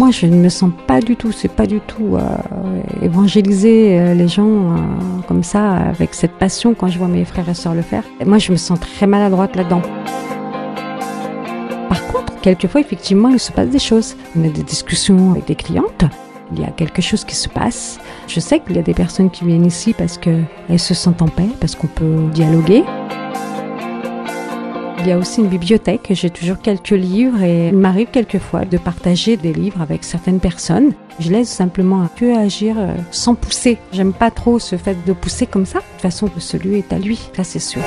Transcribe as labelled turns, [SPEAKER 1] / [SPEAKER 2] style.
[SPEAKER 1] Moi, je ne me sens pas du tout, c'est pas du tout euh, évangéliser euh, les gens euh, comme ça, avec cette passion quand je vois mes frères et sœurs le faire. Moi, je me sens très maladroite là-dedans. Par contre, quelquefois, effectivement, il se passe des choses. On a des discussions avec des clientes. Il y a quelque chose qui se passe. Je sais qu'il y a des personnes qui viennent ici parce qu'elles se sentent en paix, parce qu'on peut dialoguer. Il y a aussi une bibliothèque, j'ai toujours quelques livres et il m'arrive quelquefois de partager des livres avec certaines personnes. Je laisse simplement que agir euh, sans pousser. J'aime pas trop ce fait de pousser comme ça. De toute façon, ce lieu est à lui, ça c'est sûr.